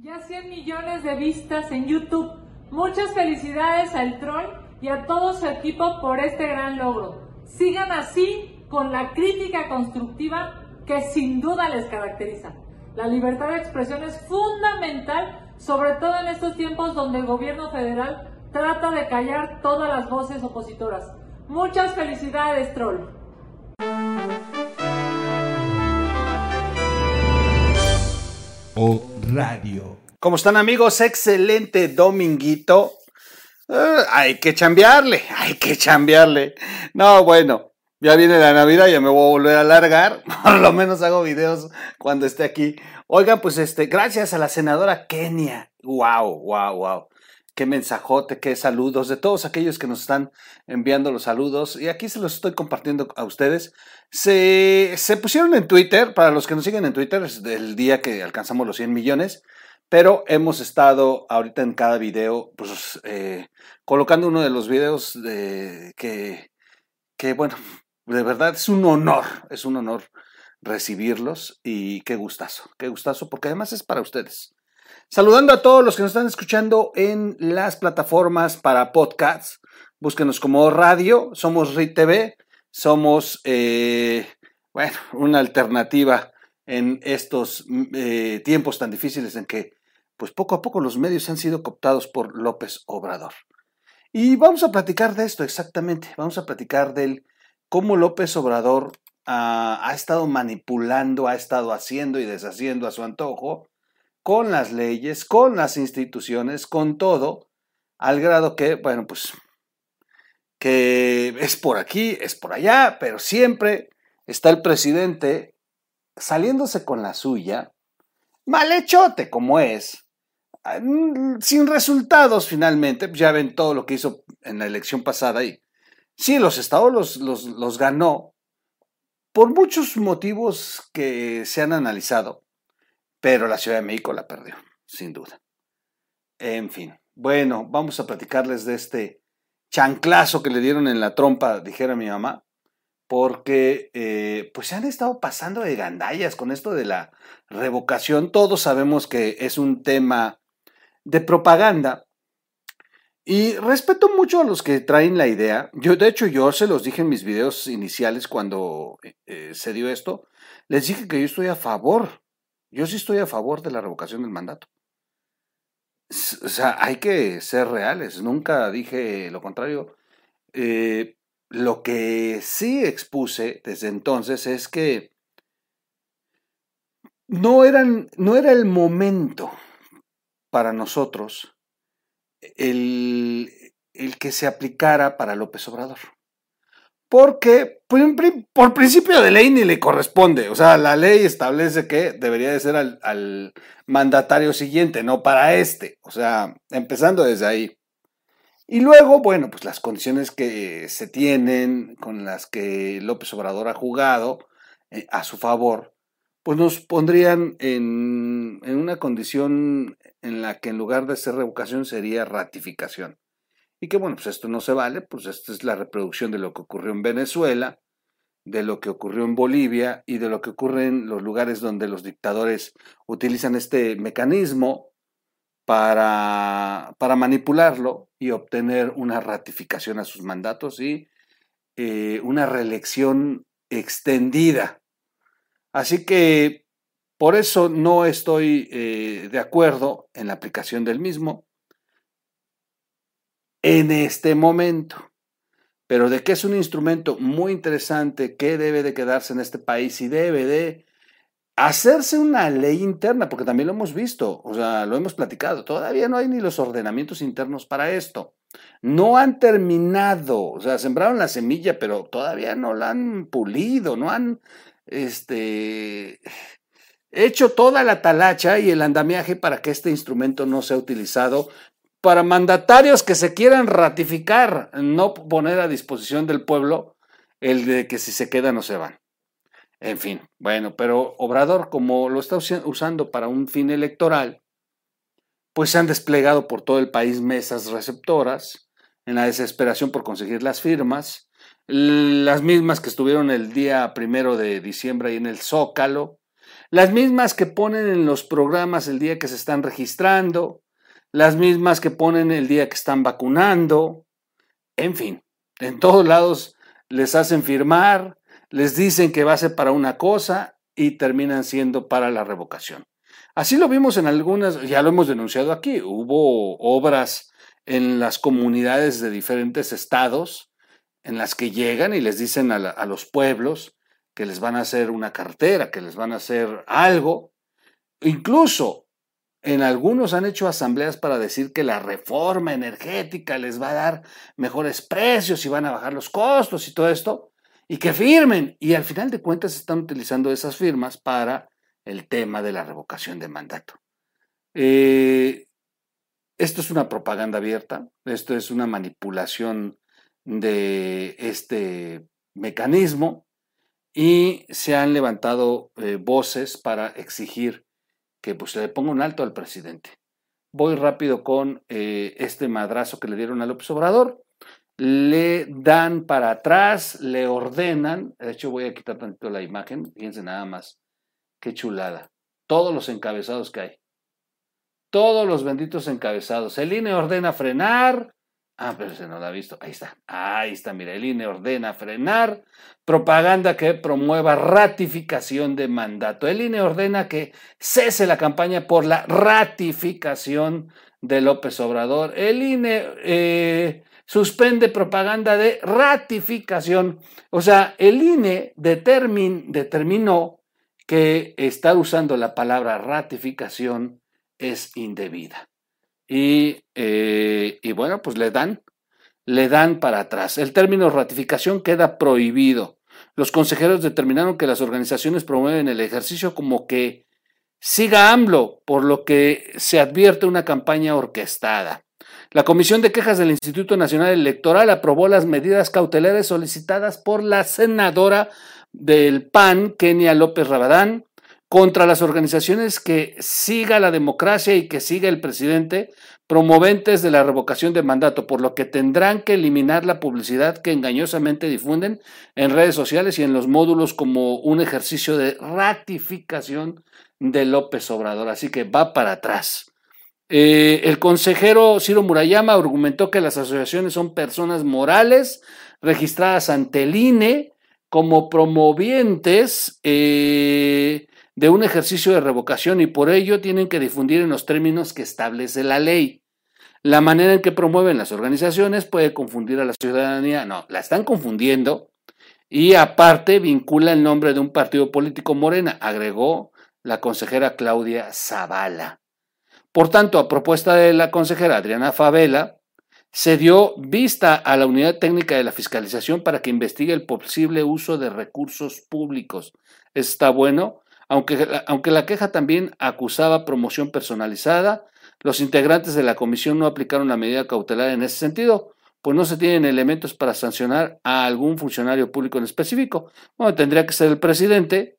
Ya 100 millones de vistas en YouTube. Muchas felicidades al Troll y a todo su equipo por este gran logro. Sigan así con la crítica constructiva que sin duda les caracteriza. La libertad de expresión es fundamental, sobre todo en estos tiempos donde el gobierno federal trata de callar todas las voces opositoras. Muchas felicidades, Troll. Radio. ¿Cómo están amigos? Excelente dominguito. Eh, hay que chambearle, hay que chambearle. No, bueno, ya viene la Navidad, ya me voy a volver a alargar. Por lo menos hago videos cuando esté aquí. Oigan, pues este, gracias a la senadora Kenia. Wow, wow, wow. Qué mensajote, qué saludos de todos aquellos que nos están enviando los saludos. Y aquí se los estoy compartiendo a ustedes. Se, se pusieron en Twitter, para los que nos siguen en Twitter, es del día que alcanzamos los 100 millones. Pero hemos estado ahorita en cada video, pues, eh, colocando uno de los videos de, que, que, bueno, de verdad es un honor, es un honor recibirlos y qué gustazo, qué gustazo, porque además es para ustedes. Saludando a todos los que nos están escuchando en las plataformas para podcasts, búsquenos como radio, somos RIT TV, somos, eh, bueno, una alternativa en estos eh, tiempos tan difíciles en que, pues poco a poco los medios han sido cooptados por López Obrador. Y vamos a platicar de esto exactamente, vamos a platicar del cómo López Obrador ha, ha estado manipulando, ha estado haciendo y deshaciendo a su antojo con las leyes, con las instituciones, con todo, al grado que, bueno, pues, que es por aquí, es por allá, pero siempre está el presidente saliéndose con la suya, malhechote como es, sin resultados finalmente, ya ven todo lo que hizo en la elección pasada y Sí, los estados los, los, ganó por muchos motivos que se han analizado, pero la Ciudad de México la perdió, sin duda. En fin, bueno, vamos a platicarles de este chanclazo que le dieron en la trompa, dijera mi mamá, porque eh, pues se han estado pasando de gandallas con esto de la revocación. Todos sabemos que es un tema de propaganda, y respeto mucho a los que traen la idea. Yo, de hecho, yo se los dije en mis videos iniciales cuando eh, eh, se dio esto. Les dije que yo estoy a favor. Yo sí estoy a favor de la revocación del mandato. O sea, hay que ser reales. Nunca dije lo contrario. Eh, lo que sí expuse desde entonces es que no, eran, no era el momento para nosotros el, que se aplicara para López Obrador. Porque por, principio de ley ni le corresponde. O sea, la ley establece que debería de ser al, al mandatario siguiente, no para este. O sea, empezando desde ahí. Y luego, bueno, pues las condiciones que se tienen, con las que López Obrador ha jugado eh, a su favor, pues nos pondrían en, en, una condición en la que en lugar de ser revocación sería ratificación. Y que bueno, pues esto no se vale, pues esta es la reproducción de lo que ocurrió en Venezuela, de lo que ocurrió en Bolivia y de lo que ocurre en los lugares donde los dictadores utilizan este mecanismo para, para manipularlo y obtener una ratificación a sus mandatos y eh, una reelección extendida. Así que por eso no estoy eh, de acuerdo en la aplicación del mismo en este momento. Pero de que es un instrumento muy interesante que debe de quedarse en este país y debe de hacerse una ley interna, porque también lo hemos visto, o sea, lo hemos platicado, todavía no hay ni los ordenamientos internos para esto. No han terminado, o sea, sembraron la semilla, pero todavía no la han pulido, no han, este, hecho toda la talacha y el andamiaje para que este instrumento no sea utilizado para mandatarios que se quieran ratificar, no poner a disposición del pueblo el de que si se quedan o se van. En fin, bueno, pero Obrador, como lo está usando para un fin electoral, pues se han desplegado por todo el país mesas receptoras en la desesperación por conseguir las firmas, las mismas que estuvieron el día primero de diciembre ahí en el Zócalo, las mismas que ponen en los programas el día que se están registrando, las mismas que ponen el día que están vacunando, en fin, en todos lados les hacen firmar, les dicen que va a ser para una cosa y terminan siendo para la revocación. Así lo vimos en algunas, ya lo hemos denunciado aquí, hubo obras en las comunidades de diferentes estados en las que llegan y les dicen a, los pueblos que les van a hacer una cartera, que les van a hacer algo. Incluso en algunos han hecho asambleas para decir que la reforma energética les va a dar mejores precios y van a bajar los costos y todo esto, y que firmen. Y al final de cuentas están utilizando esas firmas para el tema de la revocación de mandato. Eh, esto es una propaganda abierta, esto es una manipulación de este mecanismo y se han levantado eh, voces para exigir pues, le ponga un alto al presidente. Voy rápido con eh, este madrazo que le dieron a López Obrador. Le dan para atrás, le ordenan. De hecho, voy a quitar tantito la imagen. Fíjense nada más. Qué chulada. Todos los encabezados que hay todos los benditos encabezados. El INE ordena frenar. Ah, pero se no lo ha visto. Ahí está. Ahí está, mira, el INE ordena frenar. Propaganda que promueva ratificación de mandato. El INE ordena que cese la campaña por la ratificación de López Obrador. El INE eh, suspende propaganda de ratificación. O sea, el INE determinó que estar usando la palabra ratificación es indebida. Y, eh, y, bueno, pues le dan, le dan para atrás. El término ratificación queda prohibido. Los consejeros determinaron que las organizaciones promueven el ejercicio como que siga AMLO, por lo que se advierte una campaña orquestada. La Comisión de Quejas del Instituto Nacional Electoral aprobó las medidas cautelares solicitadas por la senadora del PAN, Kenia López Rabadán, contra las organizaciones que siga la democracia y que siga el presidente, promoventes de la revocación de mandato, por lo que tendrán que eliminar la publicidad que engañosamente difunden en redes sociales y en los módulos como un ejercicio de ratificación de López Obrador. Así que va para atrás. Eh, el consejero Ciro Murayama argumentó que las asociaciones son personas morales registradas ante el INE como promovientes eh, de un ejercicio de revocación y por ello tienen que difundir en los términos que establece la ley. La manera en que promueven las organizaciones puede confundir a la ciudadanía. No, la están confundiendo y aparte vincula el nombre de un partido político morena, agregó la consejera Claudia Zavala. Por tanto, a propuesta de la consejera Adriana Favela, se dio vista a la unidad técnica de la fiscalización para que investigue el posible uso de recursos públicos. Está bueno aunque aunque la queja también acusaba promoción personalizada, los integrantes de la comisión no aplicaron la medida cautelar en ese sentido, pues no se tienen elementos para sancionar a algún funcionario público en específico. Bueno, tendría que ser el presidente,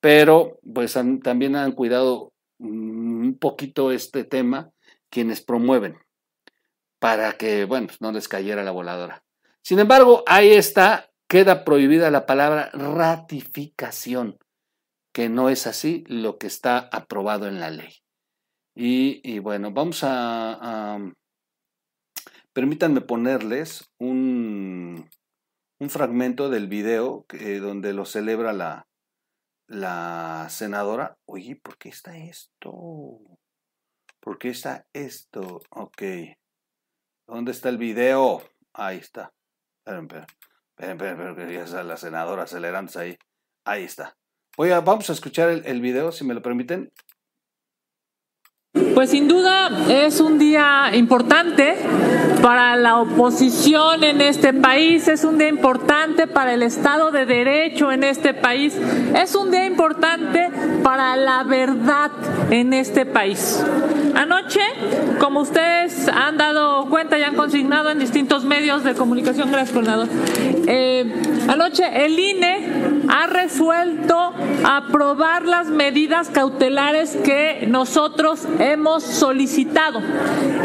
pero pues también han cuidado un poquito este tema quienes promueven para que, bueno, no les cayera la voladora. Sin embargo, ahí está, queda prohibida la palabra ratificación que no es así lo que está aprobado en la ley. Y, bueno, vamos a, Permítanme ponerles un, un fragmento del video donde lo celebra la, la senadora. Oye, ¿por qué está esto? ¿Por qué está esto? Ok. ¿Dónde está el video? Ahí está. Esperen, esperen, esperen, esperen, ya la senadora acelerándose ahí. Ahí está vamos a escuchar el, el video, si me lo permiten. Pues sin duda es un día importante para la oposición en este país, es un día importante para el Estado de Derecho en este país, es un día importante para la verdad en este país. Anoche, como ustedes han dado cuenta y han consignado en distintos medios de comunicación, gracias, eh, anoche el INE ha resuelto aprobar las medidas cautelares que nosotros hemos solicitado.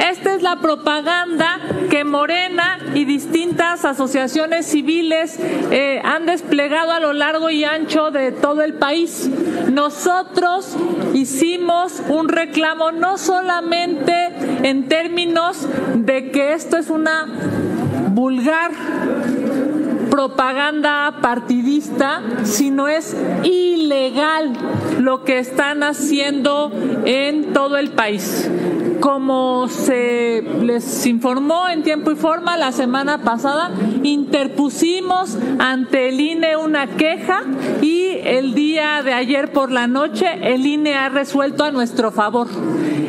Esta es la propaganda que Morena y distintas asociaciones civiles eh, han desplegado a lo largo y ancho de todo el país. Nosotros hicimos un reclamo no solamente en términos de que esto es una vulgar propaganda partidista, sino es ilegal lo que están haciendo en todo el país. Como se les informó en tiempo y forma la semana pasada, interpusimos ante el INE una queja y el día de ayer por la noche el INE ha resuelto a nuestro favor.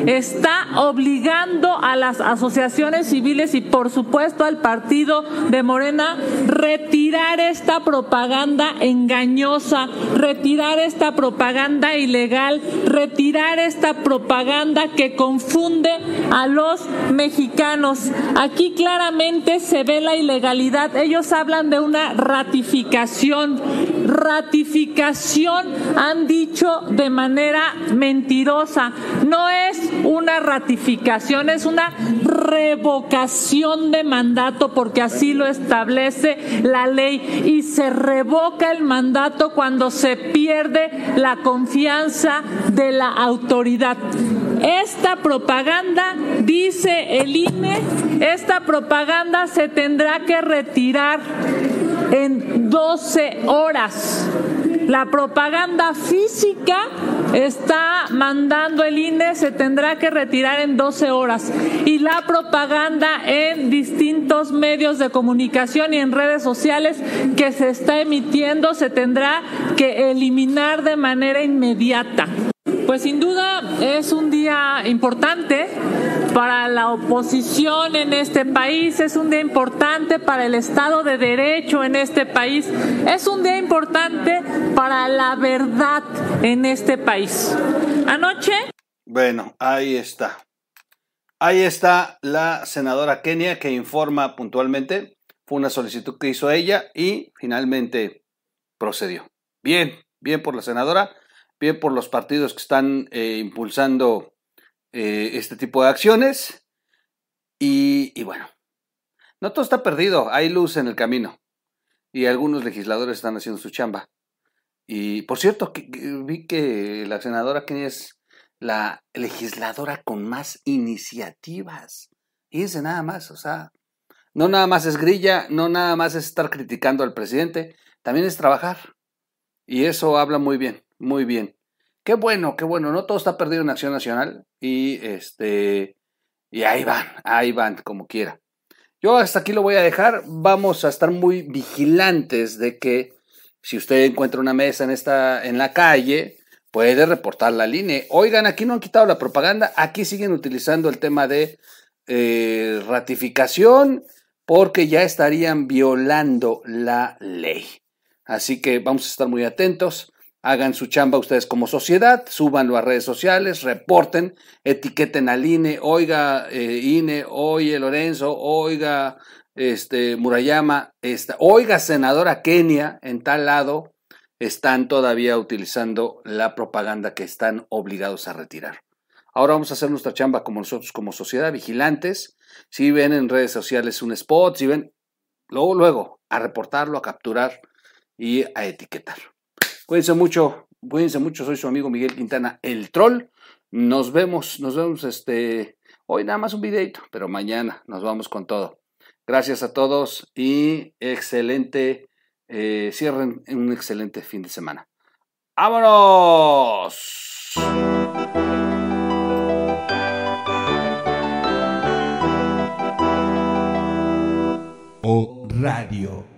Está obligando a las asociaciones civiles y por supuesto al partido de Morena retirar esta propaganda engañosa, retirar esta propaganda ilegal, retirar esta propaganda que confunde a los mexicanos. Aquí claramente se ve la ilegalidad. Ellos hablan de una ratificación. Ratificación han dicho de manera mentirosa. No es una ratificación, es una revocación de mandato porque así lo establece la ley y se revoca el mandato cuando se pierde la confianza de la autoridad. Esta propaganda, dice el INE, esta propaganda se tendrá que retirar en 12 horas. La propaganda física está mandando el INE, se tendrá que retirar en 12 horas. Y la propaganda en distintos medios de comunicación y en redes sociales que se está emitiendo se tendrá que eliminar de manera inmediata. Pues sin duda es un día importante para la oposición en este país, es un día importante para el Estado de Derecho en este país, es un día importante para la verdad en este país. Anoche... Bueno, ahí está. Ahí está la senadora Kenia que informa puntualmente. Fue una solicitud que hizo ella y finalmente procedió. Bien, bien por la senadora bien por los partidos que están eh, impulsando eh, este tipo de acciones. Y, bueno, no todo está perdido, hay luz en el camino. Y algunos legisladores están haciendo su chamba. Y por cierto, vi que la senadora Kenia es la legisladora con más iniciativas. Fíjense nada más, o sea, no nada más es grilla, no nada más es estar criticando al presidente, también es trabajar. Y eso habla muy bien muy bien. Qué bueno, qué bueno. No todo está perdido en Acción Nacional. Y este. Y ahí van, ahí van, como quiera. Yo hasta aquí lo voy a dejar. Vamos a estar muy vigilantes de que si usted encuentra una mesa en esta, en la calle, puede reportar la línea. Oigan, aquí no han quitado la propaganda, aquí siguen utilizando el tema de eh, ratificación porque ya estarían violando la ley. Así que vamos a estar muy atentos hagan su chamba ustedes como sociedad, súbanlo a redes sociales, reporten, etiqueten al INE, oiga eh, INE, oye Lorenzo, oiga este, Murayama, esta, oiga senadora Kenia en tal lado, están todavía utilizando la propaganda que están obligados a retirar. Ahora vamos a hacer nuestra chamba como nosotros, como sociedad, vigilantes. Si ven en redes sociales un spot, si ven, luego, luego, a reportarlo, a capturar y a etiquetar. Cuídense mucho, cuídense mucho, soy su amigo Miguel Quintana, el troll. Nos vemos, nos vemos este, hoy nada más un videito, pero mañana nos vamos con todo. Gracias a todos y excelente, eh, cierren un excelente fin de semana. ¡Vámonos! O Radio.